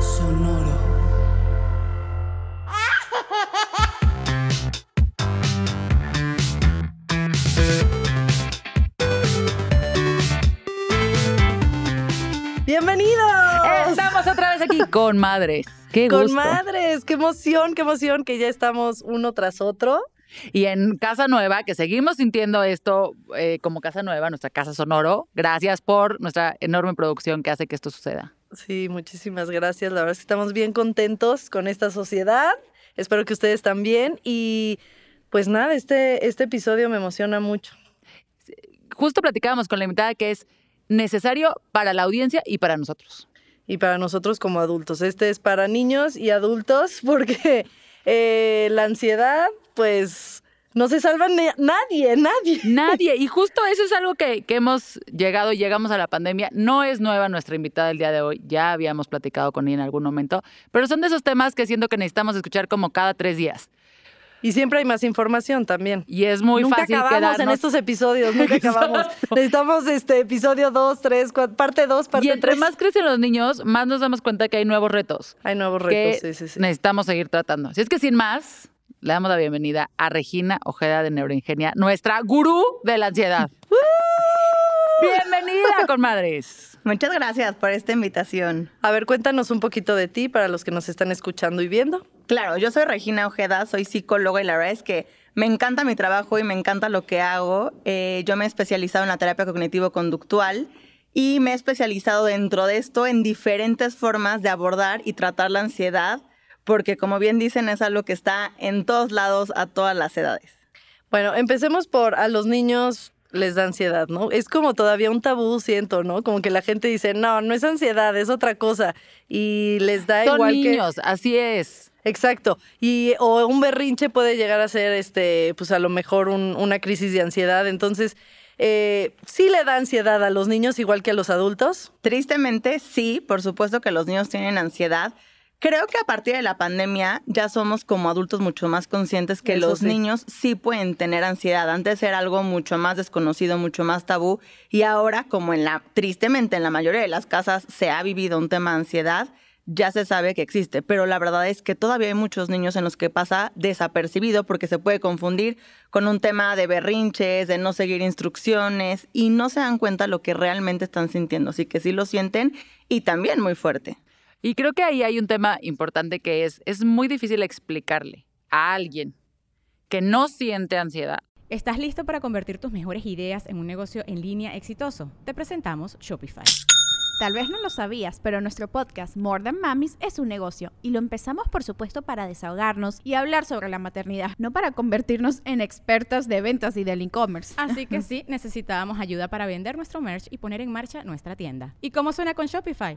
Sonoro. ¡Bienvenidos! Estamos otra vez aquí con madres. Qué gusto. Con madres, qué emoción, qué emoción que ya estamos uno tras otro. Y en Casa Nueva, que seguimos sintiendo esto eh, como Casa Nueva, nuestra casa sonoro. Gracias por nuestra enorme producción que hace que esto suceda. Sí, muchísimas gracias. La verdad es que estamos bien contentos con esta sociedad. Espero que ustedes también. Y pues nada, este, este episodio me emociona mucho. Justo platicábamos con la invitada que es necesario para la audiencia y para nosotros. Y para nosotros como adultos. Este es para niños y adultos porque eh, la ansiedad, pues no se salva ni- nadie, nadie. Nadie. Y justo eso es algo que, que hemos llegado, llegamos a la pandemia. No es nueva nuestra invitada el día de hoy. Ya habíamos platicado con ella en algún momento. Pero son de esos temas que siento que necesitamos escuchar como cada tres días. Y siempre hay más información también. Y es muy nunca fácil acabamos en quedarnos- estos episodios, nunca acabamos. Necesitamos este episodio 2, 3, parte 2, parte Y entre 3. más crecen los niños, más nos damos cuenta que hay nuevos retos Hay nuevos retos, sí, sí, sí. necesitamos seguir tratando. Así es que sin más, le damos la bienvenida a Regina Ojeda de Neuroingenia, nuestra gurú de la ansiedad. Bienvenida, comadres. Muchas gracias por esta invitación. A ver, cuéntanos un poquito de ti para los que nos están escuchando y viendo. Claro, yo soy Regina Ojeda, soy psicóloga y la verdad es que me encanta mi trabajo y me encanta lo que hago. Eh, yo me he especializado en la terapia cognitivo-conductual y me he especializado dentro de esto en diferentes formas de abordar y tratar la ansiedad, porque como bien dicen es algo que está en todos lados a todas las edades. Bueno, empecemos por a los niños les da ansiedad, ¿no? Es como todavía un tabú, siento, ¿no? Como que la gente dice, no, no es ansiedad, es otra cosa. Y les da Son igual que... niños, así es. Exacto. Y o un berrinche puede llegar a ser, este, pues a lo mejor un- una crisis de ansiedad. Entonces, eh, sí le da ansiedad a los niños igual que a los adultos. Tristemente, sí, por supuesto que los niños tienen ansiedad. Creo que a partir de la pandemia ya somos como adultos mucho más conscientes que Eso los sí. niños sí pueden tener ansiedad. Antes era algo mucho más desconocido, mucho más tabú y ahora como en la tristemente en la mayoría de las casas se ha vivido un tema de ansiedad, ya se sabe que existe, pero la verdad es que todavía hay muchos niños en los que pasa desapercibido porque se puede confundir con un tema de berrinches, de no seguir instrucciones y no se dan cuenta lo que realmente están sintiendo, así que sí lo sienten y también muy fuerte. Y creo que ahí hay un tema importante que es, es muy difícil explicarle a alguien que no siente ansiedad. ¿Estás listo para convertir tus mejores ideas en un negocio en línea exitoso? Te presentamos Shopify. Tal vez no lo sabías, pero nuestro podcast More Than Mamis es un negocio y lo empezamos por supuesto para desahogarnos y hablar sobre la maternidad, no para convertirnos en expertas de ventas y del e-commerce. Así que sí, necesitábamos ayuda para vender nuestro merch y poner en marcha nuestra tienda. ¿Y cómo suena con Shopify?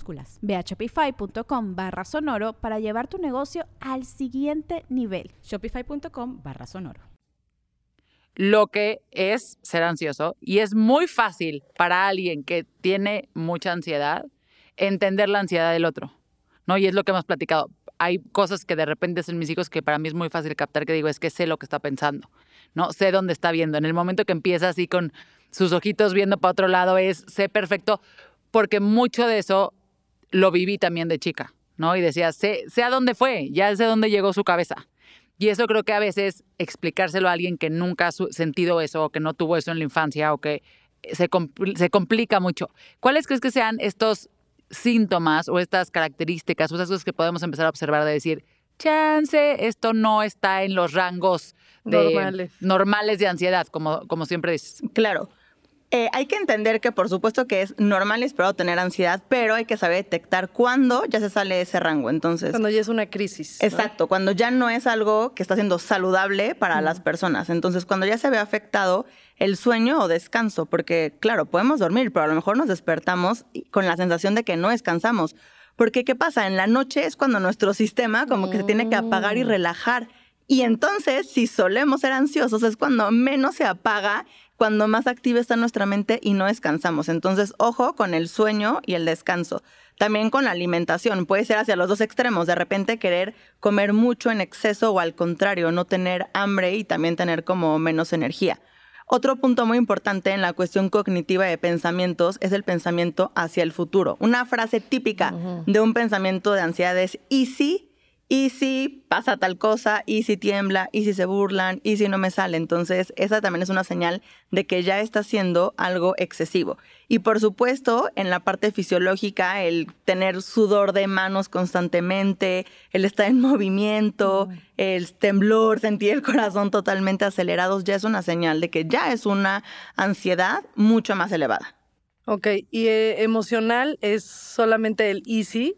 Ve a shopify.com barra sonoro para llevar tu negocio al siguiente nivel. Shopify.com barra sonoro. Lo que es ser ansioso y es muy fácil para alguien que tiene mucha ansiedad entender la ansiedad del otro, ¿no? Y es lo que hemos platicado. Hay cosas que de repente hacen mis hijos que para mí es muy fácil captar que digo, es que sé lo que está pensando, ¿no? Sé dónde está viendo. En el momento que empieza así con sus ojitos viendo para otro lado es, sé perfecto, porque mucho de eso lo viví también de chica, ¿no? Y decía, sé, sé a dónde fue, ya sé dónde llegó su cabeza. Y eso creo que a veces explicárselo a alguien que nunca ha sentido eso o que no tuvo eso en la infancia o que se, compl- se complica mucho. ¿Cuáles crees que sean estos síntomas o estas características o esas cosas que podemos empezar a observar de decir, chance, esto no está en los rangos de- Normales. normales de ansiedad, como, como siempre dices? Claro. Eh, hay que entender que por supuesto que es normal y esperado tener ansiedad, pero hay que saber detectar cuándo ya se sale de ese rango. Entonces, Cuando ya es una crisis. ¿no? Exacto, cuando ya no es algo que está siendo saludable para las personas. Entonces, cuando ya se ve afectado el sueño o descanso, porque claro, podemos dormir, pero a lo mejor nos despertamos con la sensación de que no descansamos. Porque, ¿qué pasa? En la noche es cuando nuestro sistema como que se tiene que apagar y relajar. Y entonces, si solemos ser ansiosos, es cuando menos se apaga, cuando más activa está nuestra mente y no descansamos. Entonces, ojo con el sueño y el descanso. También con la alimentación, puede ser hacia los dos extremos, de repente querer comer mucho en exceso o al contrario, no tener hambre y también tener como menos energía. Otro punto muy importante en la cuestión cognitiva de pensamientos es el pensamiento hacia el futuro. Una frase típica de un pensamiento de ansiedad es ¿y si? ¿Y si pasa tal cosa? ¿Y si tiembla? ¿Y si se burlan? ¿Y si no me sale? Entonces, esa también es una señal de que ya está siendo algo excesivo. Y por supuesto, en la parte fisiológica, el tener sudor de manos constantemente, el estar en movimiento, el temblor, sentir el corazón totalmente acelerados, ya es una señal de que ya es una ansiedad mucho más elevada. Ok, y eh, emocional es solamente el easy.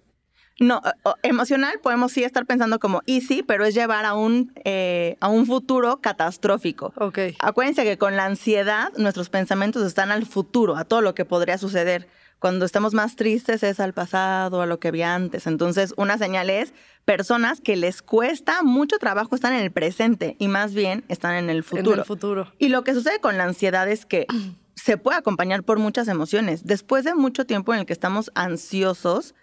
No, o- emocional podemos sí estar pensando como easy, pero es llevar a un, eh, a un futuro catastrófico. Ok. Acuérdense que con la ansiedad nuestros pensamientos están al futuro, a todo lo que podría suceder. Cuando estamos más tristes es al pasado, a lo que vi antes. Entonces, una señal es personas que les cuesta mucho trabajo estar en el presente y más bien están en el futuro. En el futuro. Y lo que sucede con la ansiedad es que se puede acompañar por muchas emociones. Después de mucho tiempo en el que estamos ansiosos,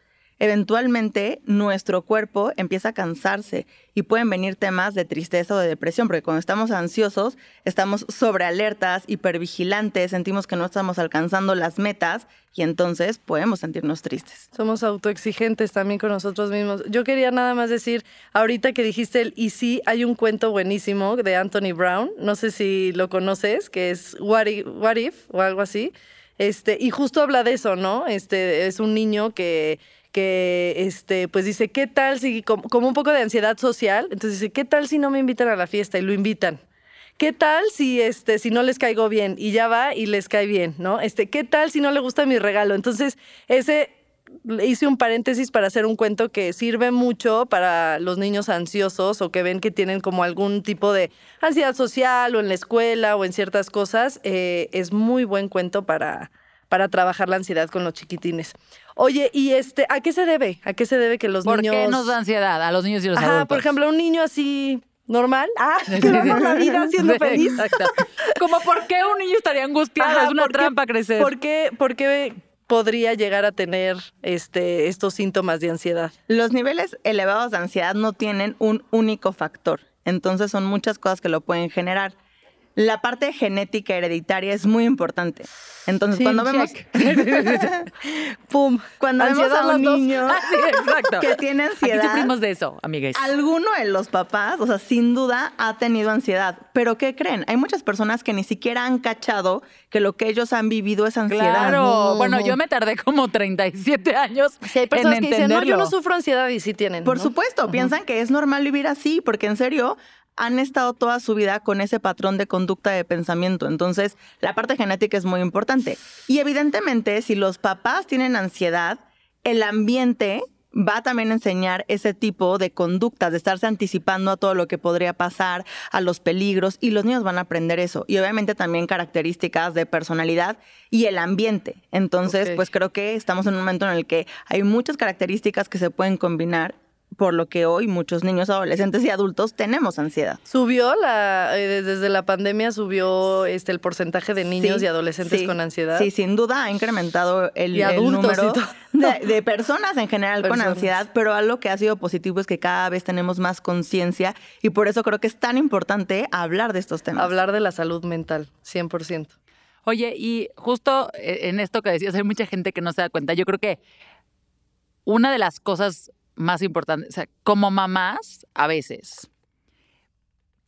eventualmente nuestro cuerpo empieza a cansarse y pueden venir temas de tristeza o de depresión, porque cuando estamos ansiosos, estamos sobrealertas, hipervigilantes, sentimos que no estamos alcanzando las metas y entonces podemos sentirnos tristes. Somos autoexigentes también con nosotros mismos. Yo quería nada más decir, ahorita que dijiste el y sí, hay un cuento buenísimo de Anthony Brown, no sé si lo conoces, que es What If, What If o algo así. Este, y justo habla de eso, ¿no? Este, es un niño que que este pues dice, ¿qué tal si como, un poco de ansiedad social? Entonces dice, ¿qué tal si no me invitan a la fiesta y lo invitan? ¿Qué tal si este si no les caigo bien y ya va y les cae bien, ¿no? Este, ¿qué tal si no le gusta mi regalo? Entonces, ese hice un paréntesis para hacer un cuento que sirve mucho para los niños ansiosos o que ven que tienen como algún tipo de ansiedad social o en la escuela o en ciertas cosas. eh, es muy buen cuento para, para trabajar la ansiedad con los chiquitines. Oye, ¿y este a qué se debe? ¿A qué se debe que los ¿Por niños... qué nos da ansiedad a los niños y los Ajá, adultos? por ejemplo, un niño así normal, ah, que va por la vida siendo Sí, feliz. Exacto. Como por qué un niño estaría angustiado, Ajá, es una ¿por qué- trampa crecer. ¿Por qué, por qué podría llegar a tener este, estos síntomas de ansiedad? Los niveles elevados de ansiedad no tienen un único factor, entonces son muchas cosas que lo pueden generar. La parte genética hereditaria es muy importante. Entonces, Sí, cuando vemos. ¡Pum! cuando vemos a un las dos. niño Ah, sí, exacto. que tiene Aquí ansiedad, sufrimos de eso, amigues. alguno de los papás, o sea, sin duda ha tenido ansiedad. Pero ¿qué creen? Hay muchas personas que ni siquiera han cachado que lo que ellos han vivido es ansiedad. Claro. Bueno, yo me tardé como 37 años Sí, hay personas en que dicen, no, yo entenderlo. no sufro ansiedad y sí tienen. Por ¿no? supuesto, piensan que es normal vivir así, porque en serio han estado toda su vida con ese patrón de conducta de pensamiento. Entonces, la parte genética es muy importante. Y evidentemente, si los papás tienen ansiedad, el ambiente va también a enseñar ese tipo de conductas, de estarse anticipando a todo lo que podría pasar, a los peligros, y los niños van a aprender eso. Y obviamente también características de personalidad y el ambiente. Entonces, pues creo que estamos en un momento en el que hay muchas características que se pueden combinar, por lo que hoy muchos niños, adolescentes y adultos tenemos ansiedad. Subió la, eh, desde la pandemia subió este el porcentaje de niños Sí, y adolescentes sí, con ansiedad. Sí, sin duda ha incrementado el, Y el adultos y número de, de personas en general con ansiedad, pero algo que ha sido positivo es que cada vez tenemos más conciencia y por eso creo que es tan importante hablar de estos temas. Hablar de la salud mental, 100%. Oye, y justo eh, en esto que decías, hay mucha gente que no se da cuenta. Yo creo que una de las cosas más importantes, o sea, como mamás, a veces,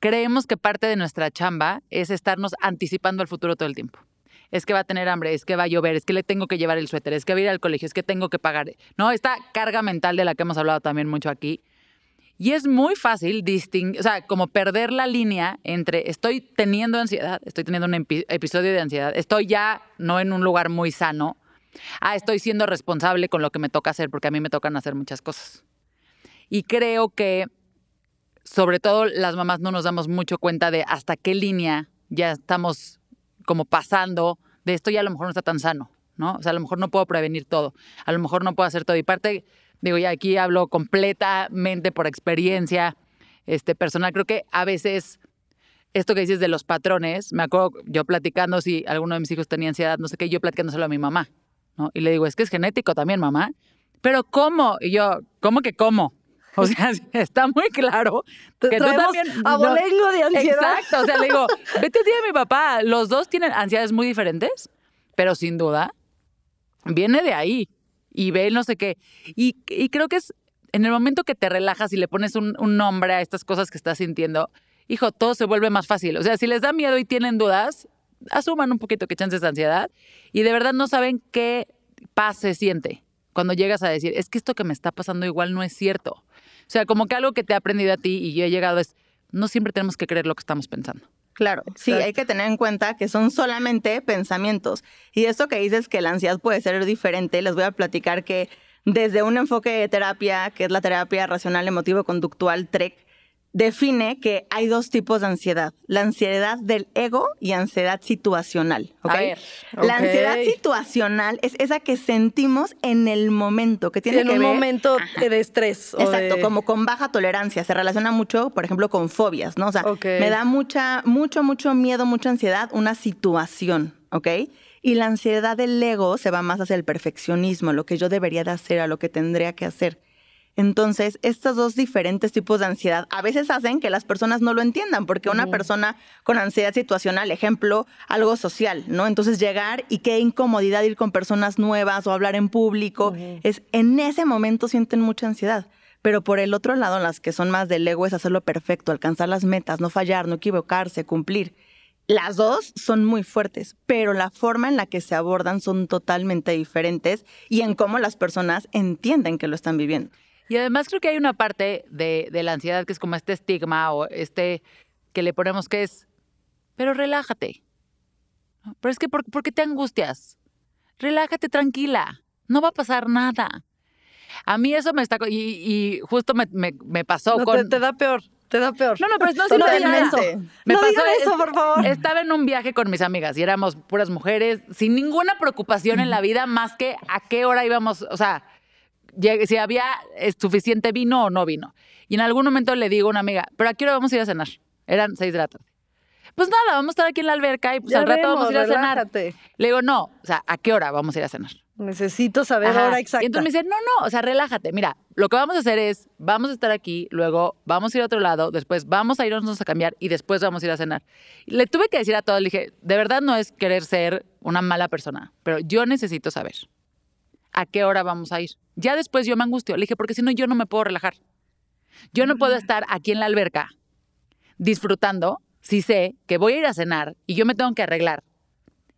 creemos que parte de nuestra chamba es estarnos anticipando al futuro todo el tiempo. es que va a tener hambre, es que va a llover, es que le tengo que llevar el suéter, es que va a ir al colegio, es que tengo que pagar, ¿no? Esta carga mental de la que hemos hablado también mucho aquí. Y es muy fácil distinguir, o sea, como perder la línea entre estoy teniendo ansiedad, estoy teniendo un epi- episodio de ansiedad, estoy ya no en un lugar muy sano, ah, estoy siendo responsable con lo que me toca hacer, porque a mí me tocan hacer muchas cosas. Y creo que, sobre todo las mamás, no nos damos mucho cuenta de hasta qué línea ya estamos como pasando de esto ya a lo mejor no está tan sano, ¿no? O sea, a lo mejor no puedo prevenir todo, a lo mejor no puedo hacer todo. Y parte, digo, ya aquí hablo completamente por experiencia este, personal. Creo que a veces esto que dices de los patrones, me acuerdo yo platicando si alguno de mis hijos tenía ansiedad, no sé qué, yo platicándoselo a mi mamá, ¿no? Y le digo, es que es genético también, mamá. Pero ¿cómo? Y yo, ¿cómo que cómo? O sea, está muy claro que tú también... no- abolengo de ansiedad. Exacto, o sea, le digo, vete a ti a mi papá. Los dos tienen ansiedades muy diferentes, pero sin duda viene de ahí y ve no sé qué. Y, y creo que es en el momento que te relajas y le pones un, un nombre a estas cosas que estás sintiendo, hijo, todo se vuelve más fácil. O sea, si les da miedo y tienen dudas, asuman un poquito que chances de ansiedad y de verdad no saben qué paz se siente cuando llegas a decir, es que esto que me está pasando igual no es cierto. O sea, como que algo que te ha aprendido a ti y yo he llegado es, no siempre tenemos que creer lo que estamos pensando. Claro, sí, Exacto. hay que tener en cuenta que son solamente pensamientos. Y esto que dices que la ansiedad puede ser diferente, les voy a platicar que desde un enfoque de terapia, que es la terapia racional emotivo-conductual TREC, define que hay dos tipos de ansiedad, la ansiedad del ego y ansiedad situacional. ¿ok? A ver, La ansiedad situacional es esa que sentimos en el momento, que Sí, tiene en que un ver momento de estrés. Exacto, de- como con baja tolerancia. Se relaciona mucho, por ejemplo, con fobias, ¿no? O sea, me da mucha, mucho, mucho miedo, mucha ansiedad, una situación, ¿ok? Y la ansiedad del ego se va más hacia el perfeccionismo, lo que yo debería de hacer, a lo que tendría que hacer. Entonces, estos dos diferentes tipos de ansiedad a veces hacen que las personas no lo entiendan, porque una persona con ansiedad situacional, ejemplo, algo social, ¿no? Entonces, llegar y qué incomodidad ir con personas nuevas o hablar en público, es en ese momento sienten mucha ansiedad. Pero por el otro lado, las que son más del ego es hacerlo perfecto, alcanzar las metas, no fallar, no equivocarse, cumplir. Las dos son muy fuertes, pero la forma en la que se abordan son totalmente diferentes y en cómo las personas entienden que lo están viviendo. Y además creo que hay una parte de, de la ansiedad que es como este estigma o este que le ponemos que es, pero relájate. ¿No? Pero es que, ¿por, por qué te angustias? Relájate tranquila, no va a pasar nada. A mí eso me está... Y, y justo me, me- me pasó No, con... te, te da peor, te da peor. No, no, pero no de nada. Totalmente. Me no pasó digan eso, es- por favor. Estaba en un viaje con mis amigas y éramos puras mujeres, sin ninguna preocupación en la vida más que a qué hora íbamos, o sea, si había eh, suficiente vino o no vino. Y en algún momento le digo a una amiga, ¿pero a qué hora vamos a ir a cenar? Eran seis de la tarde. Pues nada, vamos a estar aquí en la alberca y pues Ya al rato vemos, vamos a ir a cenar. relájate. Le digo, no, o sea, ¿a qué hora vamos a ir a cenar? Necesito saber Ajá. ahora exacta. Y entonces me dice, no, no, o sea, relájate. Mira, lo que vamos a hacer es, vamos a estar aquí, luego vamos a ir a otro lado, después vamos a irnos a cambiar y después vamos a ir a cenar. Le tuve que decir a todos, le dije, de verdad no es querer ser una mala persona, pero yo necesito saber a qué hora vamos a ir. Ya después yo me angustio, le dije, porque si no yo no me puedo relajar. Yo no Mm. puedo estar aquí en la alberca disfrutando si sé que voy a ir a cenar y yo me tengo que arreglar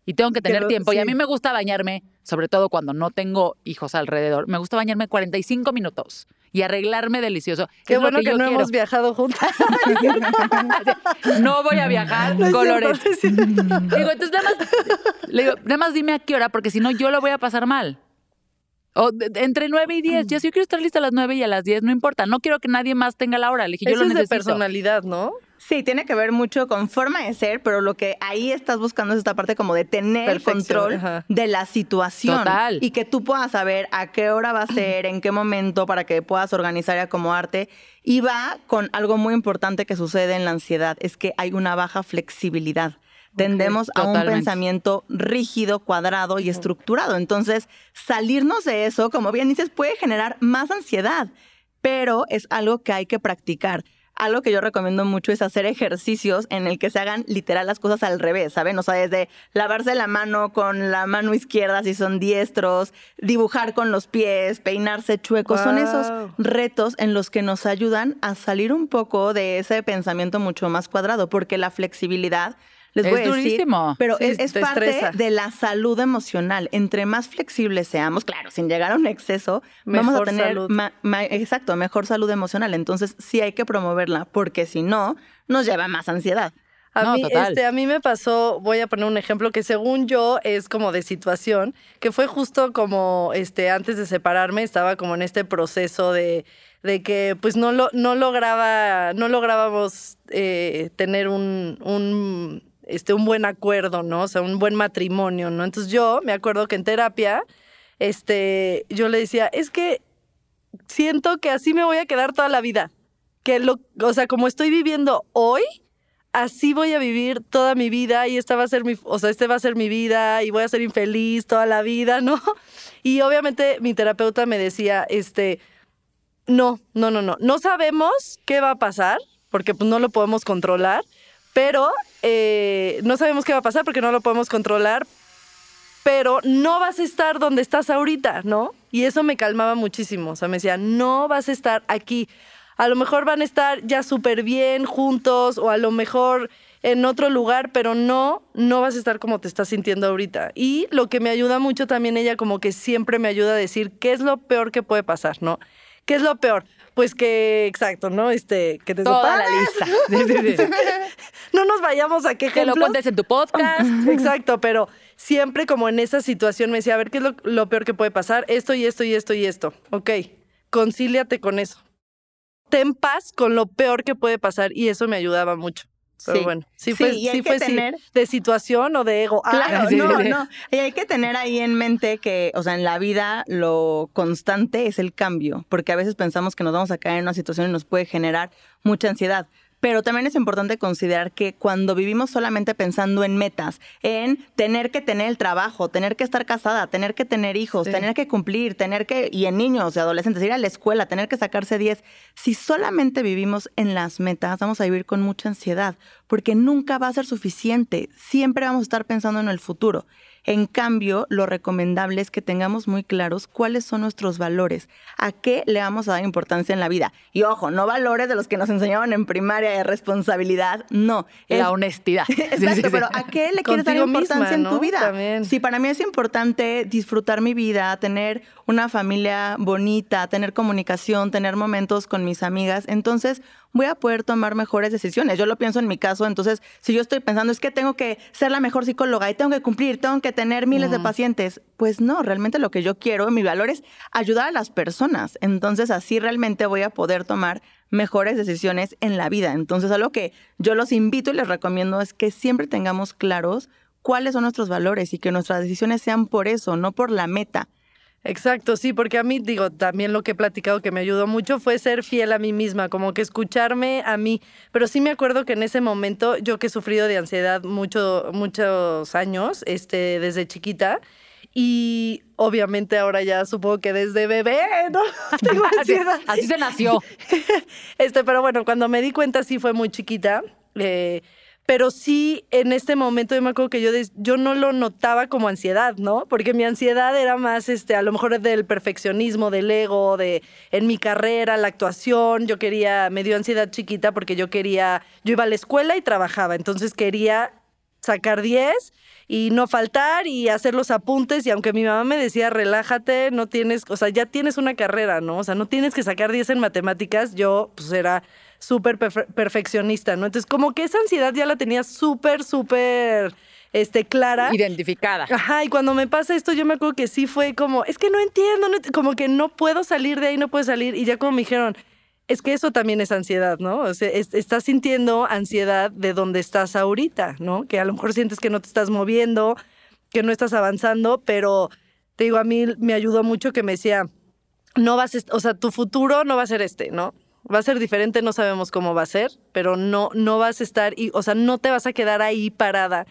y tengo que tener tiempo. Y a mí me gusta bañarme, sobre todo cuando no tengo hijos alrededor, me gusta bañarme 45 minutos y arreglarme delicioso. Qué Es bueno que, no quiero. hemos viajado juntas. No voy a viajar, No es colores. cierto, no. Digo, entonces nada más, le digo, nada más dime a qué hora, porque si no yo lo voy a pasar mal. O de- de- entre 9 y 10. Ya si yo quiero estar lista a las 9 y a las 10, no importa. No quiero que nadie más tenga la hora. Le dije, yo Eso lo es de necesito. personalidad, ¿no? Sí, tiene que ver mucho con forma de ser, pero lo que ahí estás buscando es esta parte como de tener el Perfección, control ajá. de la situación. Total. Y que tú puedas saber a qué hora va a ser, en qué momento, para que puedas organizar y acomodarte. Y va con algo muy importante que sucede en la ansiedad, es que hay una baja flexibilidad. Tendemos a un pensamiento rígido, cuadrado y estructurado. Entonces, salirnos de eso, como bien dices, puede generar más ansiedad, pero es algo que hay que practicar. Algo que yo recomiendo mucho es hacer ejercicios en el que se hagan literal las cosas al revés, ¿saben? O sea, desde lavarse la mano con la mano izquierda si son diestros, dibujar con los pies, peinarse chuecos. Son esos retos en los que nos ayudan a salir un poco de ese pensamiento mucho más cuadrado, porque la flexibilidad Les Es voy a decir, durísimo. pero Sí, es, es te parte estresa. de la salud emocional. Entre más flexibles seamos, claro, sin llegar a un exceso, vamos a Mejor tener salud. ma- ma- exacto, mejor salud emocional. Entonces, sí hay que promoverla, porque si no, nos lleva más ansiedad. A, No, mí, total. este, a mí me pasó, voy a poner un ejemplo que según yo es como de situación, que fue justo como este, antes de separarme, estaba como en este proceso de, de que pues no, lo, no lograba, no lográbamos eh, tener un, un, este, un buen acuerdo, ¿no? O sea, un buen matrimonio, ¿no? Entonces yo me acuerdo que en terapia, este, yo le decía, es que siento que así me voy a quedar toda la vida. Que lo, o sea, como estoy viviendo hoy, así voy a vivir toda mi vida y esta va a ser mi, o sea, este va a ser mi vida y voy a ser infeliz toda la vida, ¿no? Y obviamente mi terapeuta me decía, este, no, no, no, no, no sabemos qué va a pasar porque pues no lo podemos controlar, pero eh, no sabemos qué va a pasar porque no lo podemos controlar, pero no vas a estar donde estás ahorita, ¿no? Y eso me calmaba muchísimo. O sea, me decía, no vas a estar aquí. A lo mejor van a estar ya súper bien juntos o a lo mejor en otro lugar, pero no, no vas a estar como te estás sintiendo ahorita. Y lo que me ayuda mucho también ella como que siempre me ayuda a decir qué es lo peor que puede pasar, ¿no? ¿Qué es lo peor? Pues que, exacto, ¿no? Este, que te Toda la lista. Sí, sí, sí. No nos vayamos a qué Que lo cuentes en tu podcast. Exacto, pero siempre como en esa situación me decía, a ver, ¿qué es lo, lo peor que puede pasar? Esto y esto y esto y esto. Ok, concíliate con eso. Ten paz con lo peor que puede pasar y eso me ayudaba mucho. Pero Sí. bueno, sí Sí, fue, y sí fue tener- de situación o de ego. Ah, Claro, no, no. Y hay que tener ahí en mente que, o sea, en la vida lo constante es el cambio, porque a veces pensamos que nos vamos a caer en una situación y nos puede generar mucha ansiedad. Pero también es importante considerar que cuando vivimos solamente pensando en metas, en tener que tener el trabajo, tener que estar casada, tener que tener hijos, Sí. tener que cumplir, tener que, y en niños y adolescentes, ir a la escuela, tener que sacarse 10, si solamente vivimos en las metas, vamos a vivir con mucha ansiedad, porque nunca va a ser suficiente, siempre vamos a estar pensando en el futuro. En cambio, lo recomendable es que tengamos muy claros cuáles son nuestros valores, a qué le vamos a dar importancia en la vida. Y ojo, no valores de los que nos enseñaban en primaria de responsabilidad, no. La Es- honestidad. Sí, sí, Exacto, sí. pero ¿a qué le quieres dar importancia misma, en tu vida? También. Si para mí es importante disfrutar mi vida, tener una familia bonita, tener comunicación, tener momentos con mis amigas, entonces voy a poder tomar mejores decisiones. Yo lo pienso en mi caso, entonces si yo estoy pensando es que tengo que ser la mejor psicóloga y tengo que cumplir, tengo que tener miles de pacientes, pues no, realmente lo que yo quiero, mi valor es ayudar a las personas. Entonces así realmente voy a poder tomar mejores decisiones en la vida. Entonces algo que yo los invito y les recomiendo es que siempre tengamos claros cuáles son nuestros valores y que nuestras decisiones sean por eso, no por la meta. Exacto, sí, porque a mí, digo, también lo que he platicado que me ayudó mucho fue ser fiel a mí misma, como que escucharme a mí. Pero sí me acuerdo que en ese momento, yo que he sufrido de ansiedad mucho, muchos años, este, desde chiquita, y obviamente ahora ya supongo que desde bebé, ¿no? Tengo Así, ansiedad. así se nació. Este, pero bueno, cuando me di cuenta sí fue muy chiquita. eh, pero sí, en este momento yo me acuerdo que yo, yo no lo notaba como ansiedad, ¿no? Porque mi ansiedad era más, este, a lo mejor del perfeccionismo, del ego, de en mi carrera, la actuación. Yo quería, me dio ansiedad chiquita porque yo quería, yo iba a la escuela y trabajaba, entonces quería sacar 10 y no faltar y hacer los apuntes y aunque mi mamá me decía relájate, no tienes, o sea, ya tienes una carrera, ¿no? O sea, no tienes que sacar 10 en matemáticas, yo pues era súper perfe- perfeccionista, ¿no? Entonces como que esa ansiedad ya la tenía súper, súper, este, clara. Identificada. Ajá, y cuando me pasa esto, yo me acuerdo que sí fue como, es que no entiendo, no como que no puedo salir de ahí, no puedo salir. Y ya como me dijeron, es que eso también es ansiedad, ¿no? O sea, es- estás sintiendo ansiedad de donde estás ahorita, ¿no? Que a lo mejor sientes que no te estás moviendo, que no estás avanzando, pero te digo, a mí me ayudó mucho que me decía, no vas, a o sea, tu futuro no va a ser este, ¿no? Va a ser diferente, no sabemos cómo va a ser, pero no, no vas a estar, y, o sea, no te vas a quedar ahí parada.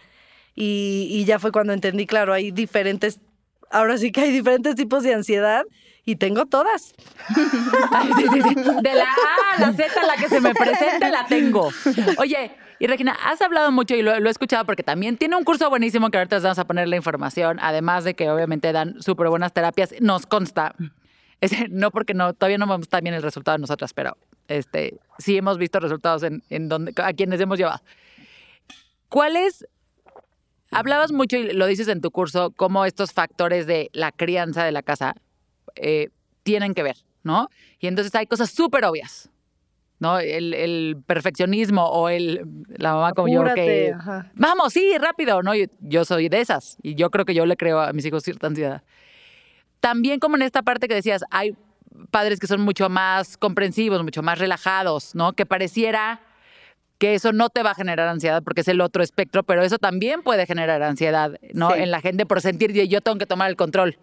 Y, y ya fue cuando entendí, claro, hay diferentes, ahora sí que hay diferentes tipos de ansiedad y tengo todas. De la A a la Z, la que se me presente, la tengo. Oye, y Regina, has hablado mucho y lo, lo he escuchado porque también tiene un curso buenísimo que ahorita les vamos a poner la información, además de que obviamente dan súper buenas terapias. Nos consta. Es- no porque no, todavía no vemos tan bien el resultado de nosotras, pero este, sí hemos visto resultados en, en donde, a quienes hemos llevado. ¿Cuál es hablabas mucho y lo dices en tu curso, cómo estos factores de la crianza de la casa eh, tienen que ver, ¿no? Y entonces hay cosas súper obvias, ¿no? El, el perfeccionismo o el, la mamá como yo Apúrate, que... ajá. Vamos, sí, rápido, ¿no? Yo, yo soy de esas y yo creo que yo le creo a mis hijos cierta ansiedad. También como en esta parte que decías, hay padres que son mucho más comprensivos, mucho más relajados, ¿no? Que pareciera que eso no te va a generar ansiedad porque es el otro espectro, pero eso también puede generar ansiedad, ¿no? Sí. En la gente por sentir que yo tengo que tomar el control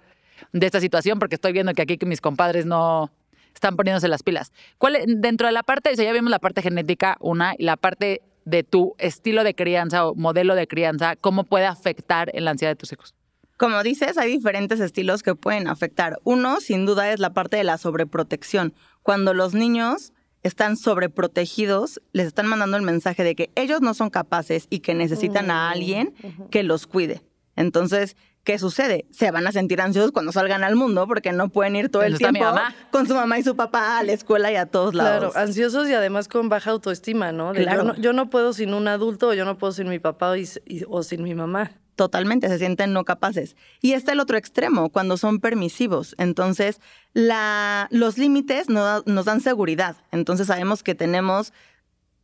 de esta situación porque estoy viendo que aquí que mis compadres no están poniéndose las pilas. ¿Cuál, es- dentro de la parte, o sea, ya vimos la parte genética, una, y la parte de tu estilo de crianza o modelo de crianza, ¿cómo puede afectar en la ansiedad de tus hijos? Como dices, hay diferentes estilos que pueden afectar. Uno, sin duda, es la parte de la sobreprotección. Cuando los niños están sobreprotegidos, les están mandando el mensaje de que ellos no son capaces y que necesitan a alguien que los cuide. Entonces, ¿qué sucede? Se van a sentir ansiosos cuando salgan al mundo porque no pueden ir todo el ¿Dónde está mi tiempo con su mamá y su papá a la escuela y a todos Claro, lados. ansiosos y además con baja autoestima, ¿no? De Claro. Yo, no yo no puedo sin un adulto, o yo no puedo sin mi papá y- o sin mi mamá. Totalmente, se sienten no capaces. Y está el otro extremo, cuando son permisivos. Entonces, la, los límites no- nos dan seguridad. Entonces, sabemos que tenemos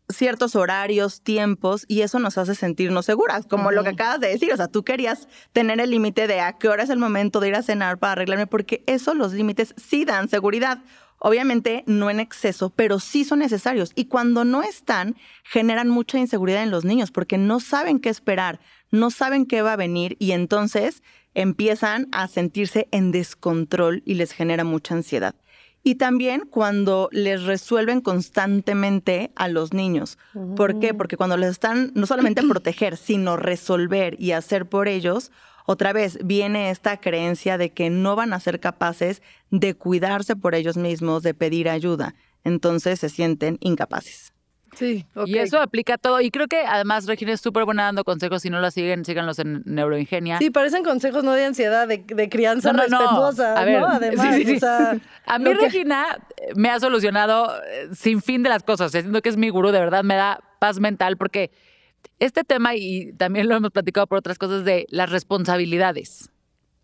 ciertos horarios, tiempos, y eso nos hace sentirnos seguras, como lo que acabas de decir. O sea, tú querías tener el límite de a qué hora es el momento de ir a cenar para arreglarme, porque eso, los límites, sí dan seguridad. Obviamente no en exceso, pero sí son necesarios. Y cuando no están, generan mucha inseguridad en los niños porque no saben qué esperar, no saben qué va a venir y entonces empiezan a sentirse en descontrol y les genera mucha ansiedad. Y también cuando les resuelven constantemente a los niños. ¿Por qué? Porque cuando les están no solamente proteger, sino resolver y hacer por ellos, otra vez viene esta creencia de que no van a ser capaces de cuidarse por ellos mismos, de pedir ayuda. Entonces se sienten incapaces. Sí, ok. Y eso aplica a todo. Y creo que además Regina es súper buena dando consejos. Si no la siguen, síganlos en Neuroingenia. Sí, parecen consejos no de ansiedad, de, de crianza No, no, no. respetuosa, A ver, ¿no? Además, sí, sí, sí. o sea, A mí que- Regina eh, me ha solucionado eh, sin fin de las cosas. Sea, Siento que es mi gurú, de verdad me da paz mental porque este tema, y también lo hemos platicado por otras cosas, de las responsabilidades.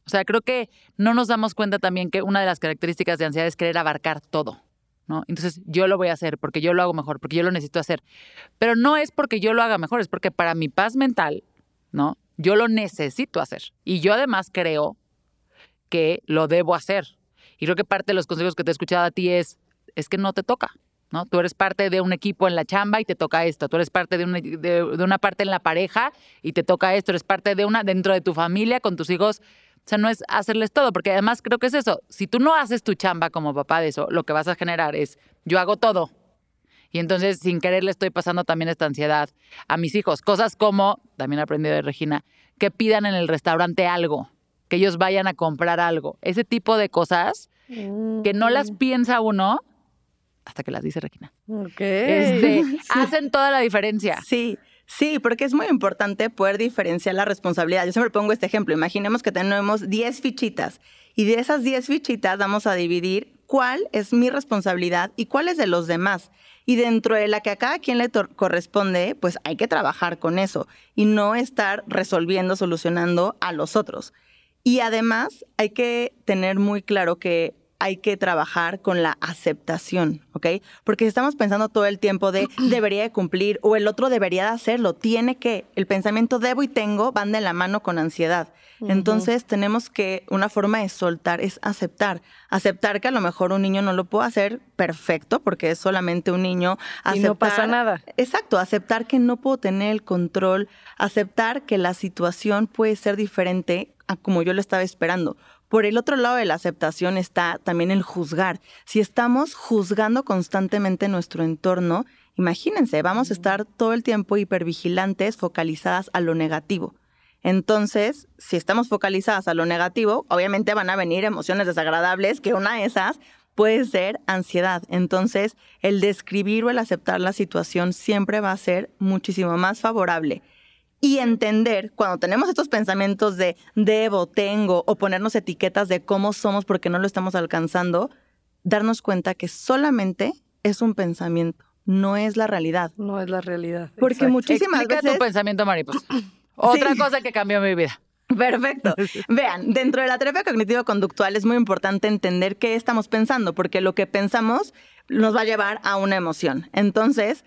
O sea, creo que no nos damos cuenta también que una de las características de ansiedad es querer abarcar todo. ¿No? Entonces, yo lo voy a hacer porque yo lo hago mejor, porque yo lo necesito hacer. Pero no es porque yo lo haga mejor, es porque para mi paz mental, ¿no? Yo lo necesito hacer. Y yo además creo que lo debo hacer. Y creo que parte de los consejos que te he escuchado a ti es, es que no te toca, ¿no? Tú eres parte de un equipo en la chamba y te toca esto. Tú eres parte de una, de, de una parte en la pareja y te toca esto. Eres parte de una dentro de tu familia con tus hijos. O sea, no es hacerles todo, porque además creo que es eso. Si tú no haces tu chamba como papá de eso, lo que vas a generar es, yo hago todo. Y entonces, sin querer, le estoy pasando también esta ansiedad a mis hijos. Cosas como, también aprendí de Regina, que pidan en el restaurante algo, que ellos vayan a comprar algo. Ese tipo de cosas que no las piensa uno hasta que las dice Regina. Ok. Este, Hacen toda la diferencia. Sí, sí, porque es muy importante poder diferenciar la responsabilidad. Yo siempre pongo este ejemplo. Imaginemos que tenemos 10 fichitas y de esas 10 fichitas vamos a dividir cuál es mi responsabilidad y cuál es de los demás. Y dentro de la que a cada quien le corresponde, pues hay que trabajar con eso y no estar resolviendo, solucionando a los otros. Y además hay que tener muy claro que hay que trabajar con la aceptación, ¿ok? Porque estamos pensando todo el tiempo de debería de cumplir o el otro debería de hacerlo, tiene que, el pensamiento debo y tengo van de la mano con ansiedad. Entonces tenemos que, una forma de soltar es aceptar, aceptar que a lo mejor un niño no lo puede hacer perfecto porque es solamente un niño. Y no pasa nada. Exacto, aceptar que no puedo tener el control, aceptar que la situación puede ser diferente a como yo lo estaba esperando. Por el otro lado de la aceptación está también el juzgar. Si estamos juzgando constantemente nuestro entorno, imagínense, vamos a estar todo el tiempo hipervigilantes, focalizadas a lo negativo. Entonces, si estamos focalizadas a lo negativo, obviamente van a venir emociones desagradables, que una de esas puede ser ansiedad. Entonces, el describir o el aceptar la situación siempre va a ser muchísimo más favorable. Y entender, cuando tenemos estos pensamientos de debo, tengo, o ponernos etiquetas de cómo somos porque no lo estamos alcanzando, darnos cuenta que solamente es un pensamiento, no es la realidad. No es la realidad. Porque exacto. muchísimas Explica veces... tu pensamiento, mariposa. Otra Sí. cosa que cambió mi vida. Perfecto. Vean, dentro de la terapia cognitivo-conductual es muy importante entender qué estamos pensando, porque lo que pensamos nos va a llevar a una emoción. Entonces,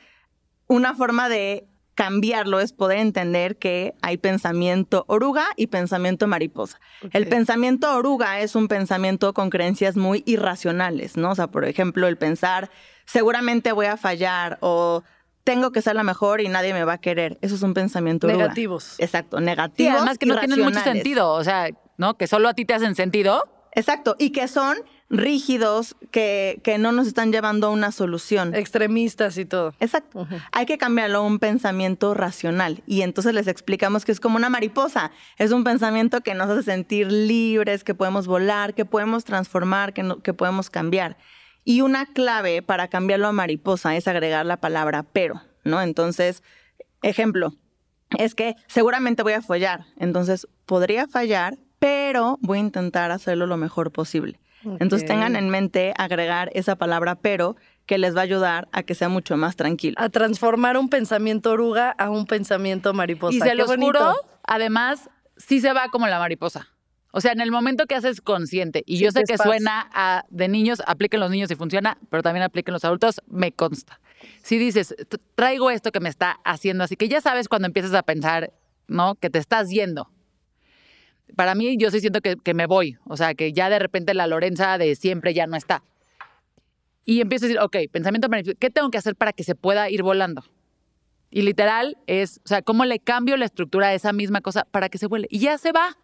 una forma de cambiarlo es poder entender que hay pensamiento oruga y pensamiento mariposa. El pensamiento oruga es un pensamiento con creencias muy irracionales, ¿no? O sea, por ejemplo, el pensar, seguramente voy a fallar o tengo que ser la mejor y nadie me va a querer. Eso es un pensamiento oruga. Negativos. Exacto, Sí, negativos. además que no tienen mucho sentido. O sea, ¿no? Que solo a ti te hacen sentido. Exacto, y que son rígidos, que, que no nos están llevando a una solución. Extremistas y todo. Exacto. Hay que cambiarlo a un pensamiento racional. Y entonces les explicamos que es como una mariposa. Es un pensamiento que nos hace sentir libres, que podemos volar, que podemos transformar, que, no- que podemos cambiar. Y una clave para cambiarlo a mariposa es agregar la palabra pero, ¿no? Entonces, ejemplo, es que seguramente voy a fallar. Entonces, podría fallar, pero voy a intentar hacerlo lo mejor posible. Entonces, tengan en mente agregar esa palabra pero que les va a ayudar a que sea mucho más tranquilo. A transformar un pensamiento oruga a un pensamiento mariposa. y se bonito. juro, además, sí se va como la mariposa. O sea, en el momento que haces consciente, y yo sé que suena a de niños, apliquen los niños y funciona, pero también apliquen los adultos, me consta. Si dices, "T- traigo esto que me está haciendo así, que ya sabes cuando empiezas a pensar, ¿no? Que te estás yendo. Para mí, yo sí siento que, que me voy. O sea, que ya de repente la Lorenza de siempre ya no está. Y empiezo a decir, ok, pensamiento, manifiesto, ¿qué tengo que hacer para que se pueda ir volando? Y literal es, o sea, ¿cómo le cambio la estructura a esa misma cosa para que se vuele? Y ya se va.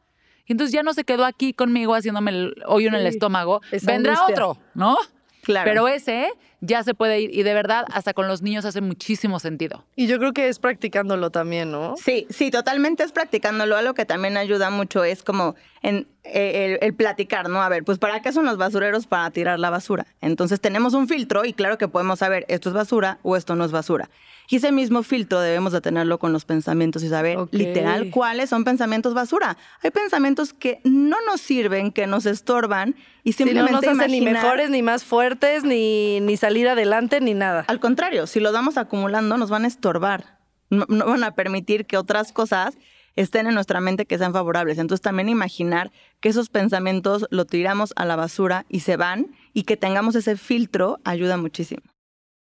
Y entonces ya no se quedó aquí conmigo haciéndome el hoyo en el estómago. Vendrá angustia. otro, ¿no? Claro. Pero ese ya se puede ir. Y de verdad, hasta con los niños hace muchísimo sentido. Y yo creo que es practicándolo también, ¿no? Sí, sí, totalmente es practicándolo. Algo que también ayuda mucho es como en, eh, el, el platicar, ¿no? A ver, pues ¿para qué son los basureros? Para tirar la basura. Entonces tenemos un filtro y claro que podemos saber esto es basura o esto no es basura. Y ese mismo filtro debemos de tenerlo con los pensamientos y saber Ok. literal cuáles son pensamientos basura. Hay pensamientos que no nos sirven, que nos estorban y Si no simplemente nos hacen ni imaginar- mejores, ni más fuertes, ni, ni salir adelante, ni nada. Al contrario, si los vamos acumulando, nos van a estorbar. No, no van a permitir que otras cosas estén en nuestra mente que sean favorables. Entonces también imaginar que esos pensamientos lo tiramos a la basura y se van y que tengamos ese filtro ayuda muchísimo.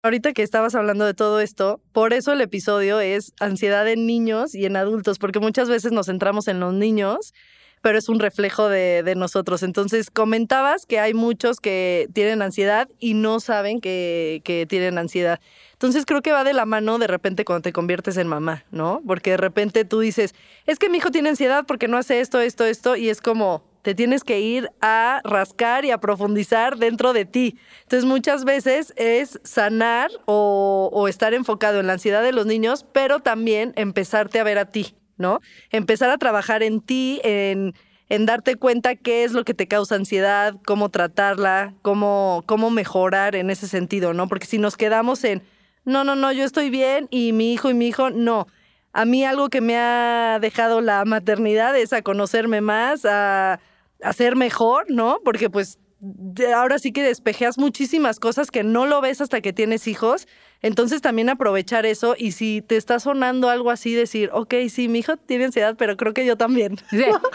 Ahorita que estabas hablando de todo esto, por eso el episodio es ansiedad en niños y en adultos, porque muchas veces nos centramos en los niños, pero es un reflejo de, nosotros. Entonces, comentabas que hay muchos que tienen ansiedad y no saben que, tienen ansiedad. Entonces, creo que va de la mano de repente cuando te conviertes en mamá, ¿no? Porque de repente tú dices, es que mi hijo tiene ansiedad porque no hace esto, esto, esto, y es como, te tienes que ir a rascar y a profundizar dentro de ti. Entonces muchas veces es sanar o estar enfocado en la ansiedad de los niños, pero también empezarte a ver a ti, ¿no? Empezar a trabajar en ti, en, darte cuenta qué es lo que te causa ansiedad, cómo tratarla, cómo, mejorar en ese sentido, ¿no? Porque si nos quedamos en, no, no, no, yo estoy bien y mi hijo y mi hijo, no. A mí algo que me ha dejado la maternidad es a conocerme más, a, a ser mejor, ¿no? Porque pues ahora sí que despejeas muchísimas cosas que no lo ves hasta que tienes hijos. Entonces también aprovechar eso y si te está sonando algo así, decir, ok, sí, mi hijo tiene ansiedad, pero creo que yo también.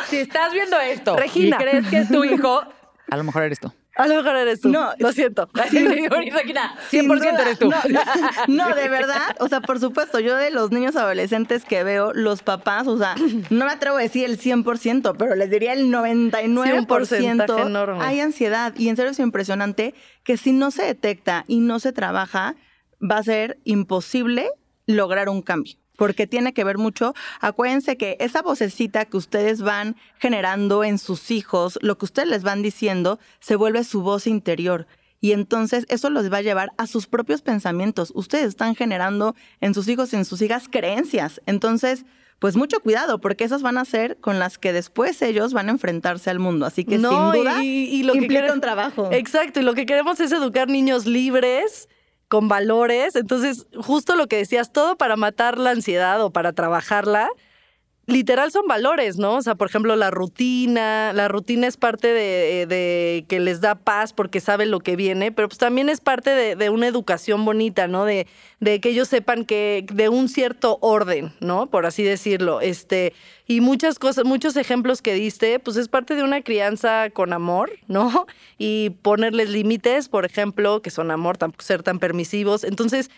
Si estás viendo esto Regina. y crees que es tu hijo, a lo mejor eres tú. A lo mejor eres tú. No, lo siento. Regina, 100% Sin duda, eres tú. No, no, de verdad. O sea, por supuesto, yo de los niños adolescentes que veo, los papás, o sea, no me atrevo a decir el 100%, pero les diría el 99%. porcentaje enorme. Hay ansiedad. Y en serio es impresionante que si no se detecta y no se trabaja, va a ser imposible lograr un cambio. Porque tiene que ver mucho. Acuérdense que esa vocecita que ustedes van generando en sus hijos, lo que ustedes les van diciendo, se vuelve su voz interior. Y entonces eso los va a llevar a sus propios pensamientos. Ustedes están generando en sus hijos y en sus hijas creencias. Entonces, pues mucho cuidado, porque esas van a ser con las que después ellos van a enfrentarse al mundo. Así que No, sin duda y- y lo que implica quere- un trabajo. Exacto, y lo que queremos es educar niños libres, con valores. Entonces, justo lo que decías, todo para matar la ansiedad o para trabajarla, literal son valores, ¿no? O sea, por ejemplo, la rutina, la rutina es parte de, de que les da paz porque saben lo que viene, pero pues también es parte de, una educación bonita, ¿no? De, de, que ellos sepan que de un cierto orden, ¿no? Por así decirlo. Este, y muchas cosas, muchos ejemplos que diste, pues es parte de una crianza con amor, ¿no? Y ponerles límites, por ejemplo, que son amor, tampoco ser tan permisivos. Entonces,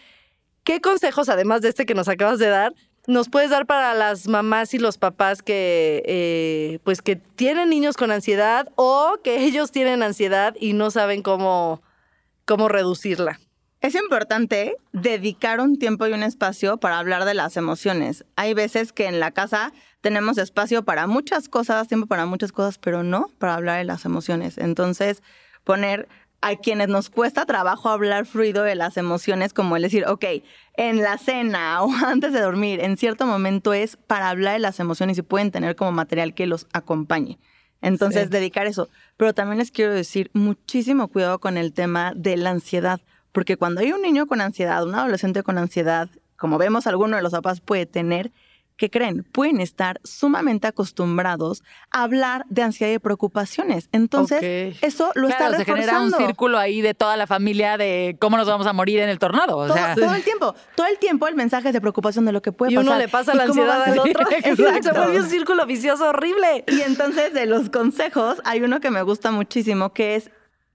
¿qué consejos, además de este que nos acabas de dar, nos puedes dar para las mamás y los papás que, eh, pues que tienen niños con ansiedad o que ellos tienen ansiedad y no saben cómo, cómo reducirla? Es importante dedicar un tiempo y un espacio para hablar de las emociones. Hay veces que en la casa tenemos espacio para muchas cosas, tiempo para muchas cosas, pero no para hablar de las emociones. Entonces, poner a quienes nos cuesta trabajo hablar fluido de las emociones, como el decir, ok, en la cena o antes de dormir, en cierto momento es para hablar de las emociones y pueden tener como material que los acompañe. Entonces, dedicar eso. Pero también les quiero decir muchísimo cuidado con el tema de la ansiedad, porque cuando hay un niño con ansiedad, un adolescente con ansiedad, como vemos alguno de los papás puede tener, ¿qué creen? Pueden estar sumamente acostumbrados a hablar de ansiedad y preocupaciones. Entonces, eso lo Claro, está se genera un reforzando. círculo ahí de toda la familia de cómo nos vamos a morir en el tornado. O Todo, sea, todo el tiempo, todo el tiempo el mensaje es de preocupación de lo que puede Y pasar. uno le pasa la ansiedad a al otro. Exacto. Se vuelve un círculo vicioso horrible. Y entonces de los consejos hay uno que me gusta muchísimo que es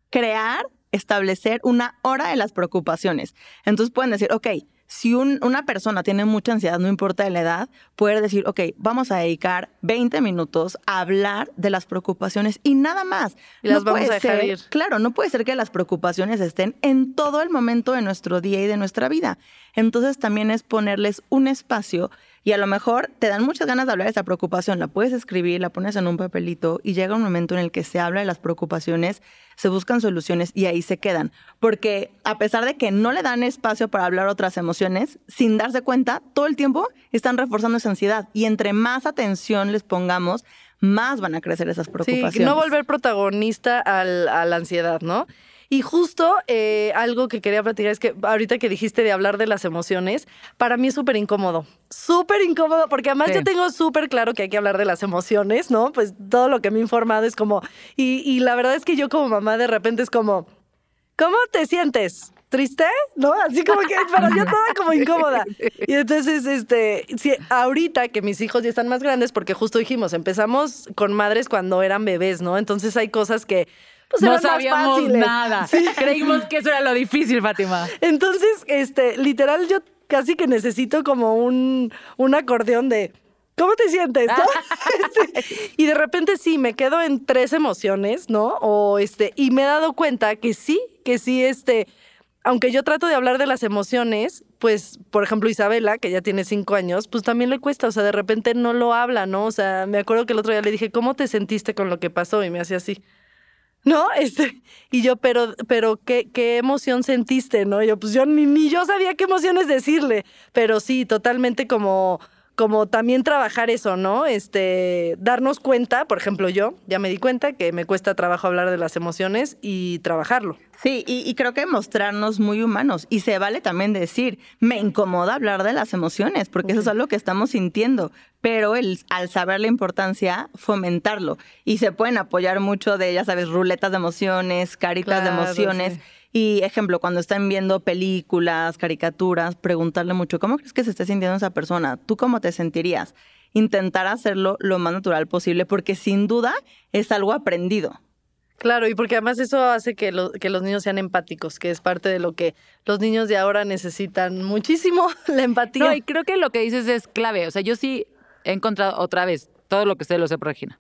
crear, establecer una hora de las preocupaciones. Entonces pueden decir, ok, si un- una persona tiene mucha ansiedad, no importa la edad, puede decir, ok, vamos a dedicar 20 minutos a hablar de las preocupaciones y nada más. Y las vamos a dejar ser- ir. Claro, no puede ser que las preocupaciones estén en todo el momento de nuestro día y de nuestra vida. Entonces también es ponerles un espacio y a lo mejor te dan muchas ganas de hablar de esa preocupación, la puedes escribir, la pones en un papelito y llega un momento en el que se habla de las preocupaciones, se buscan soluciones y ahí se quedan. Porque a pesar de que no le dan espacio para hablar otras emociones, sin darse cuenta, todo el tiempo están reforzando esa ansiedad y entre más atención les pongamos, más van a crecer esas preocupaciones. Sí, no volver protagonista al- a la ansiedad, ¿no? Y justo eh, algo que quería platicar es que ahorita que dijiste de hablar de las emociones, para mí es súper incómodo. Súper incómodo, porque además Sí. yo tengo súper claro que hay que hablar de las emociones, ¿no? Pues todo lo que me he informado es como. Y, y la verdad es que yo como mamá de repente es como. ¿Cómo te sientes? ¿Triste? ¿No? Así como que, pero yo toda como incómoda. Y entonces, este, ahorita que mis hijos ya están más grandes, porque justo dijimos, empezamos con madres cuando eran bebés, ¿no? Entonces hay cosas que, pues, no más sabíamos nada. Creímos que eso era lo difícil, Fátima. Entonces, este, literal, yo casi que necesito como un, un acordeón de. ¿Cómo te sientes? no? Este, y de repente sí, me quedo en tres emociones, ¿no? O este, y me he dado cuenta que sí, que sí, este, aunque yo trato de hablar de las emociones, pues, por ejemplo, Isabela, que ya tiene cinco años, pues también le cuesta, o sea, de repente no lo habla, ¿no? O sea, me acuerdo que el otro día le dije, ¿cómo te sentiste con lo que pasó? Y me hacía así. ¿No? Este, y yo, pero, pero ¿qué, qué emoción sentiste? ¿No? Y yo, pues yo ni, ni yo sabía qué emociones decirle. Pero sí, totalmente como, como también trabajar eso, ¿no? Este, darnos cuenta, por ejemplo, yo ya me di cuenta que me cuesta trabajo hablar de las emociones y trabajarlo. Sí, y, y creo que mostrarnos muy humanos. Y se vale también decir, me incomoda hablar de las emociones, porque eso es algo que estamos sintiendo. Pero el, al saber la importancia, fomentarlo. Y se pueden apoyar mucho de, ya sabes, ruletas de emociones, caritas de emociones. sí. Y ejemplo, cuando están viendo películas, caricaturas, preguntarle mucho, ¿cómo crees que se esté sintiendo esa persona? ¿Tú cómo te sentirías? Intentar hacerlo lo más natural posible, porque sin duda es algo aprendido. Claro, y porque además eso hace que, lo- que los niños sean empáticos, que es parte de lo que los niños de ahora necesitan muchísimo, la empatía. No, y creo que lo que dices es clave. O sea, yo sí he encontrado otra vez todo lo que sé lo sé por Regina.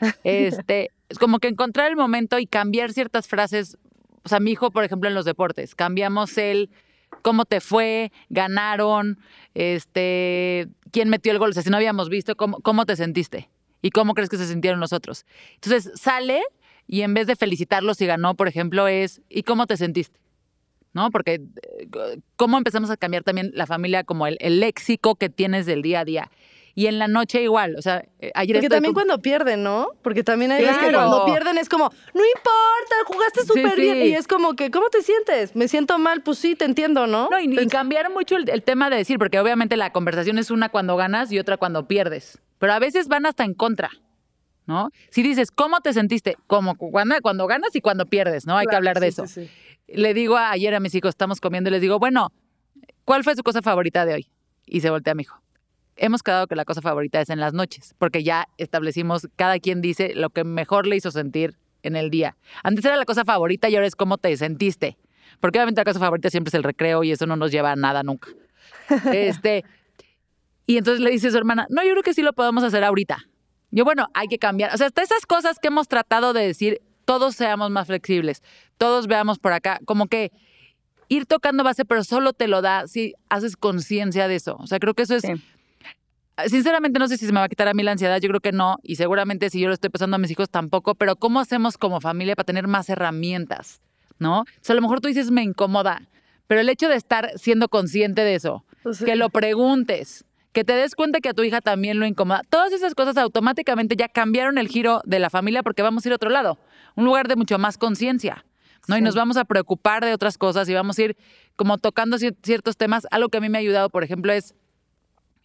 Este, es como que encontrar el momento y cambiar ciertas frases. O sea, mi hijo, por ejemplo, en los deportes, cambiamos el cómo te fue, ganaron, este, quién metió el gol, si no habíamos visto, cómo, cómo te sentiste y cómo crees que se sintieron los otros. Entonces sale y en vez de felicitarlo si ganó, por ejemplo, es ¿y cómo te sentiste? ¿no? Porque eh, cómo empezamos a cambiar también la familia, como el, el léxico que tienes del día a día. Y en la noche igual, o sea, eh, ayer Porque también con- cuando pierden, ¿no? Porque también hay veces que cuando pierden es como, no importa, jugaste súper sí. bien. Y es como que, ¿cómo te sientes? Me siento mal, pues sí, te entiendo, ¿no? No, y, y cambiar mucho el, el tema de decir, porque obviamente la conversación es una cuando ganas y otra cuando pierdes. pero a veces van hasta en contra, ¿no? Si dices, ¿cómo te sentiste? Como cuando, cuando ganas y cuando pierdes, ¿no? Hay que hablar de eso. Le digo ayer a mis hijos, estamos comiendo y les digo, bueno, ¿cuál fue su cosa favorita de hoy? Y se voltea a mi hijo. Hemos quedado que la cosa favorita es en las noches, porque ya establecimos, cada quien dice lo que mejor le hizo sentir en el día. Antes era la cosa favorita y ahora es cómo te sentiste. Porque obviamente la cosa favorita siempre es el recreo y eso no nos lleva a nada nunca. Este, y entonces le dice a su hermana, no, yo creo que sí lo podemos hacer ahorita. Yo, bueno, hay que cambiar. O sea, hasta esas cosas que hemos tratado de decir, todos seamos más flexibles, todos veamos por acá, como que ir tocando base, pero solo te lo da si haces conciencia de eso. O sea, creo que eso es... Sinceramente no sé si se me va a quitar a mí la ansiedad, yo creo que no, y seguramente si yo lo estoy pasando a mis hijos tampoco, pero ¿cómo hacemos como familia para tener más herramientas? ¿No? O sea, a lo mejor tú dices me incomoda, pero el hecho de estar siendo consciente de eso, pues que lo preguntes, que te des cuenta que a tu hija también lo incomoda. Todas esas cosas automáticamente ya cambiaron el giro de la familia porque vamos a ir a otro lado, un lugar de mucho más conciencia. ¿no? Y nos vamos a preocupar de otras cosas y vamos a ir como tocando ciertos temas. Algo que a mí me ha ayudado, por ejemplo, es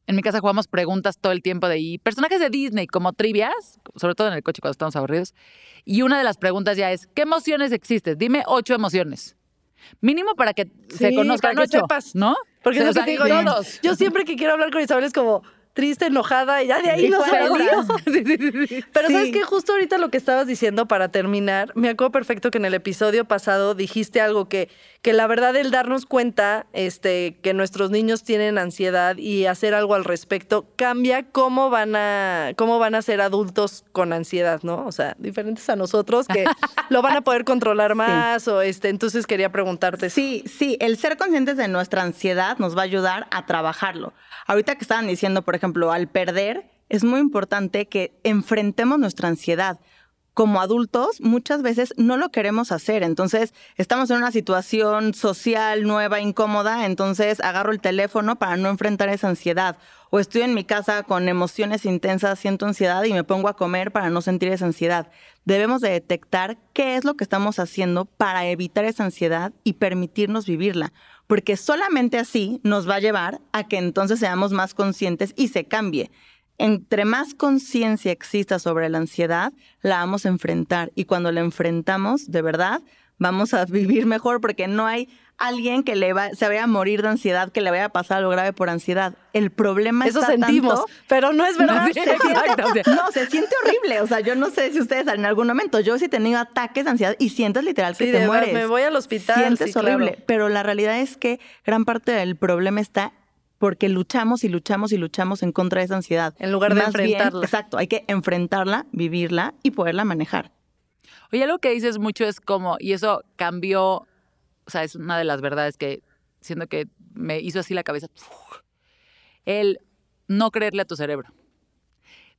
en mi casa jugamos preguntas todo el tiempo de y personajes de Disney como trivias, sobre todo en el coche cuando estamos aburridos. Y una de las preguntas ya es, ¿qué emociones existen? Dime ocho emociones. Mínimo para que se conozcan ocho, ¿no? Porque o sea, digo, todos. Yo siempre que quiero hablar con Isabel es como, triste, enojada, y ya de ahí no Pero sabes que justo ahorita lo que estabas diciendo para terminar, me acuerdo perfecto que en el episodio pasado dijiste algo que, que la verdad el darnos cuenta este, que nuestros niños tienen ansiedad y hacer algo al respecto cambia cómo van a, cómo van a ser adultos con ansiedad, ¿no? O sea, diferentes a nosotros que lo van a poder controlar más o este, entonces quería preguntarte. Sí, sí, el ser conscientes de nuestra ansiedad nos va a ayudar a trabajarlo. Ahorita que estaban diciendo, por ejemplo, al perder, es muy importante que enfrentemos nuestra ansiedad. Como adultos, muchas veces no lo queremos hacer. Entonces, estamos en una situación social nueva, incómoda, entonces agarro el teléfono para no enfrentar esa ansiedad. O estoy en mi casa con emociones intensas, siento ansiedad y me pongo a comer para no sentir esa ansiedad. Debemos de detectar qué es lo que estamos haciendo para evitar esa ansiedad y permitirnos vivirla porque solamente así nos va a llevar a que entonces seamos más conscientes y se cambie. Entre más conciencia exista sobre la ansiedad, la vamos a enfrentar y cuando la enfrentamos, de verdad, vamos a vivir mejor porque no hay alguien que le va, se vaya a morir de ansiedad, que le vaya a pasar algo grave por ansiedad. El problema Eso sentimos, pero no es verdad. No, se siente, no, se siente horrible. O sea, yo no sé si ustedes en algún momento, yo sí he tenido ataques de ansiedad y sientes literal que te mueres. Me voy al hospital. Sientes horrible. Pero la realidad es que gran parte del problema está porque luchamos y luchamos y luchamos en contra de esa ansiedad. En lugar de enfrentarla. exacto, hay que enfrentarla, vivirla y poderla manejar. Oye, algo que dices mucho es como, y eso cambió o sea, es una de las verdades que siento que me hizo así la cabeza, el no creerle a tu cerebro.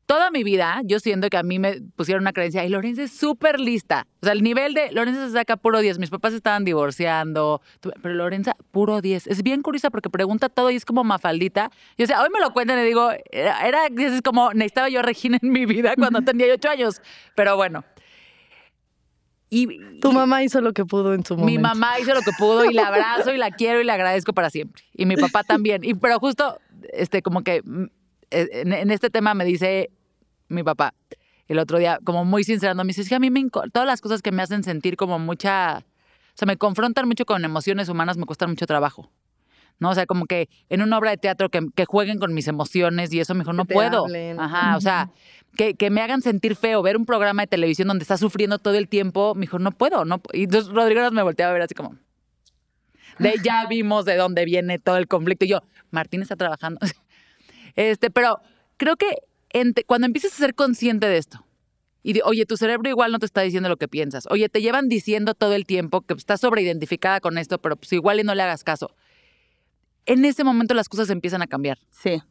Toda mi vida yo siento que a mí me pusieron una creencia y Lorenza es súper lista. O sea, el nivel de Lorenza se saca puro 10. Mis papás estaban divorciando, pero Lorenza puro 10. Es bien curiosa porque pregunta todo y es como mafaldita. Yo o sea, hoy me lo cuentan y digo, era, es como necesitaba yo a Regina en mi vida cuando tenía 8 años. Pero bueno, y, tu mamá hizo lo que pudo en su momento. Mi mamá hizo lo que pudo y la abrazo y la quiero y la agradezco para siempre. Y mi papá también. Y pero justo, este, como que mm, e, en, este tema me dice mi papá el otro día, como muy sincerando, me dice, es que a mí me todas las cosas que me hacen sentir como mucha, o sea, me confrontan mucho con emociones humanas, me cuestan mucho trabajo. ¿no? O sea, como que en una obra de teatro que, que jueguen con mis emociones y eso me dijo, no puedo. Ajá, o sea, que, que, me hagan sentir feo, ver un programa de televisión donde está sufriendo todo el tiempo, me dijo, no puedo, no Y entonces Rodrigo me volteaba a ver así como, de ya vimos de dónde viene todo el conflicto. Y yo, Martín está trabajando. Este, pero creo que cuando empieces a ser consciente de esto, y oye, tu cerebro igual no te está diciendo lo que piensas. Oye, te llevan diciendo todo el tiempo que estás sobreidentificada con esto, pero pues igual y no le hagas caso en ese momento las cosas empiezan a cambiar. Sí.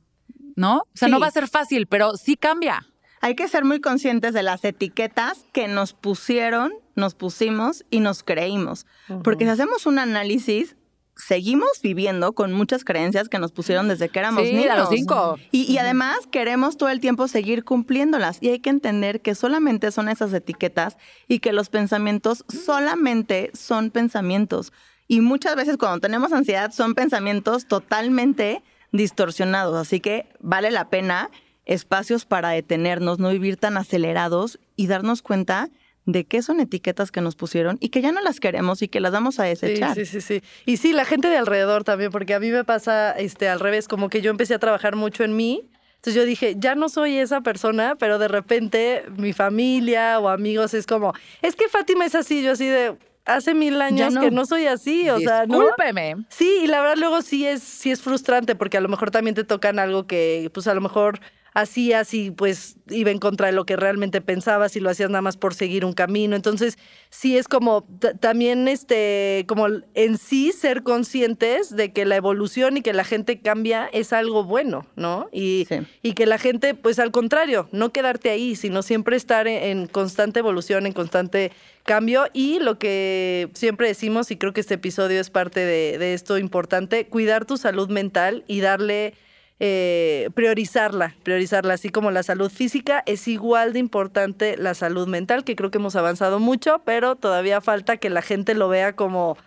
¿No? O sea, no va a ser fácil, pero sí cambia. Hay que ser muy conscientes de las etiquetas que nos pusieron, nos pusimos y nos creímos. Porque si hacemos un análisis, seguimos viviendo con muchas creencias que nos pusieron desde que éramos sí, niños. A los cinco. Y, y, además queremos todo el tiempo seguir cumpliéndolas. Y hay que entender que solamente son esas etiquetas y que los pensamientos solamente son pensamientos. Y muchas veces cuando tenemos ansiedad son pensamientos totalmente distorsionados, así que vale la pena espacios para detenernos, no vivir tan acelerados y darnos cuenta de qué son etiquetas que nos pusieron y que ya no las queremos y que las vamos a desechar. Sí, sí, sí, sí. Y sí, la gente de alrededor también, porque a mí me pasa este, al revés, como que yo empecé a trabajar mucho en mí. Entonces yo dije, ya no soy esa persona, pero de repente mi familia o amigos es como, es que Fátima es así, yo así de, hace mil años no. que no soy así, o sea, ¿no? Discúlpeme. Sí, y la verdad luego sí es, sí es frustrante porque a lo mejor también te tocan algo que pues a lo mejor hacías y pues iba en contra de lo que realmente pensabas y lo hacías nada más por seguir un camino. Entonces, sí es como también este como en sí ser conscientes de que la evolución y que la gente cambia es algo bueno, ¿no? Y, Sí. y que la gente, pues al contrario, no quedarte ahí, sino siempre estar en, en constante evolución, en constante cambio y lo que siempre decimos, y creo que este episodio es parte de, de esto importante, cuidar tu salud mental y darle, eh, priorizarla, priorizarla, así como la salud física, es igual de importante la salud mental, que creo que hemos avanzado mucho, pero todavía falta que la gente lo vea como,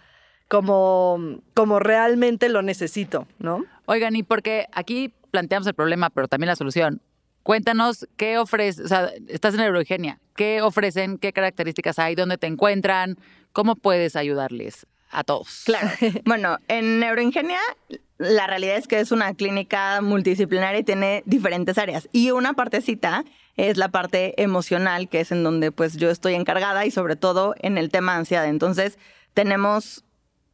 como, como realmente lo necesito, ¿no? Oigan, y porque aquí planteamos el problema, pero también la solución. Cuéntanos qué ofrece, o sea, estás en Eurogenia, ¿qué ofrecen, qué características hay, dónde te encuentran, cómo puedes ayudarles a todos? Claro. Bueno, en Neuroingenia la realidad es que es una clínica multidisciplinaria y tiene diferentes áreas. Y una partecita es la parte emocional, que es en donde pues yo estoy encargada y sobre todo en el tema ansiedad. Entonces, tenemos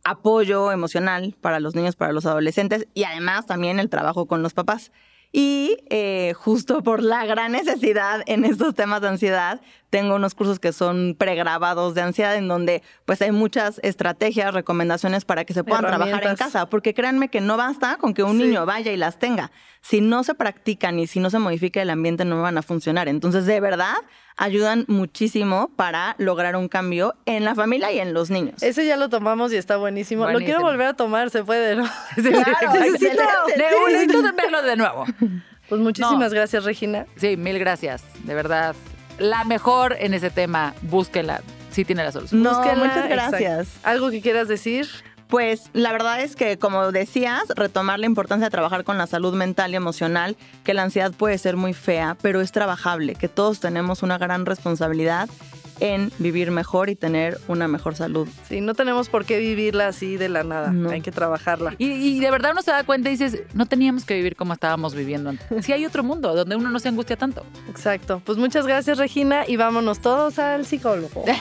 apoyo emocional para los niños, para los adolescentes y además también el trabajo con los papás. Y eh, justo por la gran necesidad en estos temas de ansiedad, tengo unos cursos que son pregrabados de ansiedad en donde pues hay muchas estrategias, recomendaciones para que se puedan trabajar en casa, porque créanme que no basta con que un Sí. niño vaya y las tenga. Si no se practican y si no se modifica el ambiente no van a funcionar. Entonces, de verdad, ayudan muchísimo para lograr un cambio en la familia y en los niños. Ese ya lo tomamos y está buenísimo. Lo quiero volver a tomar, se puede, ¿no? Claro, Necesito-. Necesito de verlo de nuevo. Pues muchísimas No. gracias, Regina. Sí, mil gracias, de verdad. La mejor en ese tema, búsquenla, sí tiene la solución. No, Búsquenla, muchas gracias. exacto. ¿Algo que quieras decir? Pues la verdad es que, como decías, retomar la importancia de trabajar con la salud mental y emocional, que la ansiedad puede ser muy fea, pero es trabajable, que todos tenemos una gran responsabilidad en vivir mejor y tener una mejor salud. Sí, no tenemos por qué vivirla así de la nada. No. Hay que trabajarla. Y, y de verdad uno se da cuenta y dices, no teníamos que vivir como estábamos viviendo antes. Sí hay otro mundo donde uno no se angustia tanto. Exacto. Pues muchas gracias, Regina, y vámonos todos al psicólogo.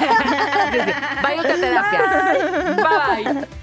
Otra terapia. Bye bye.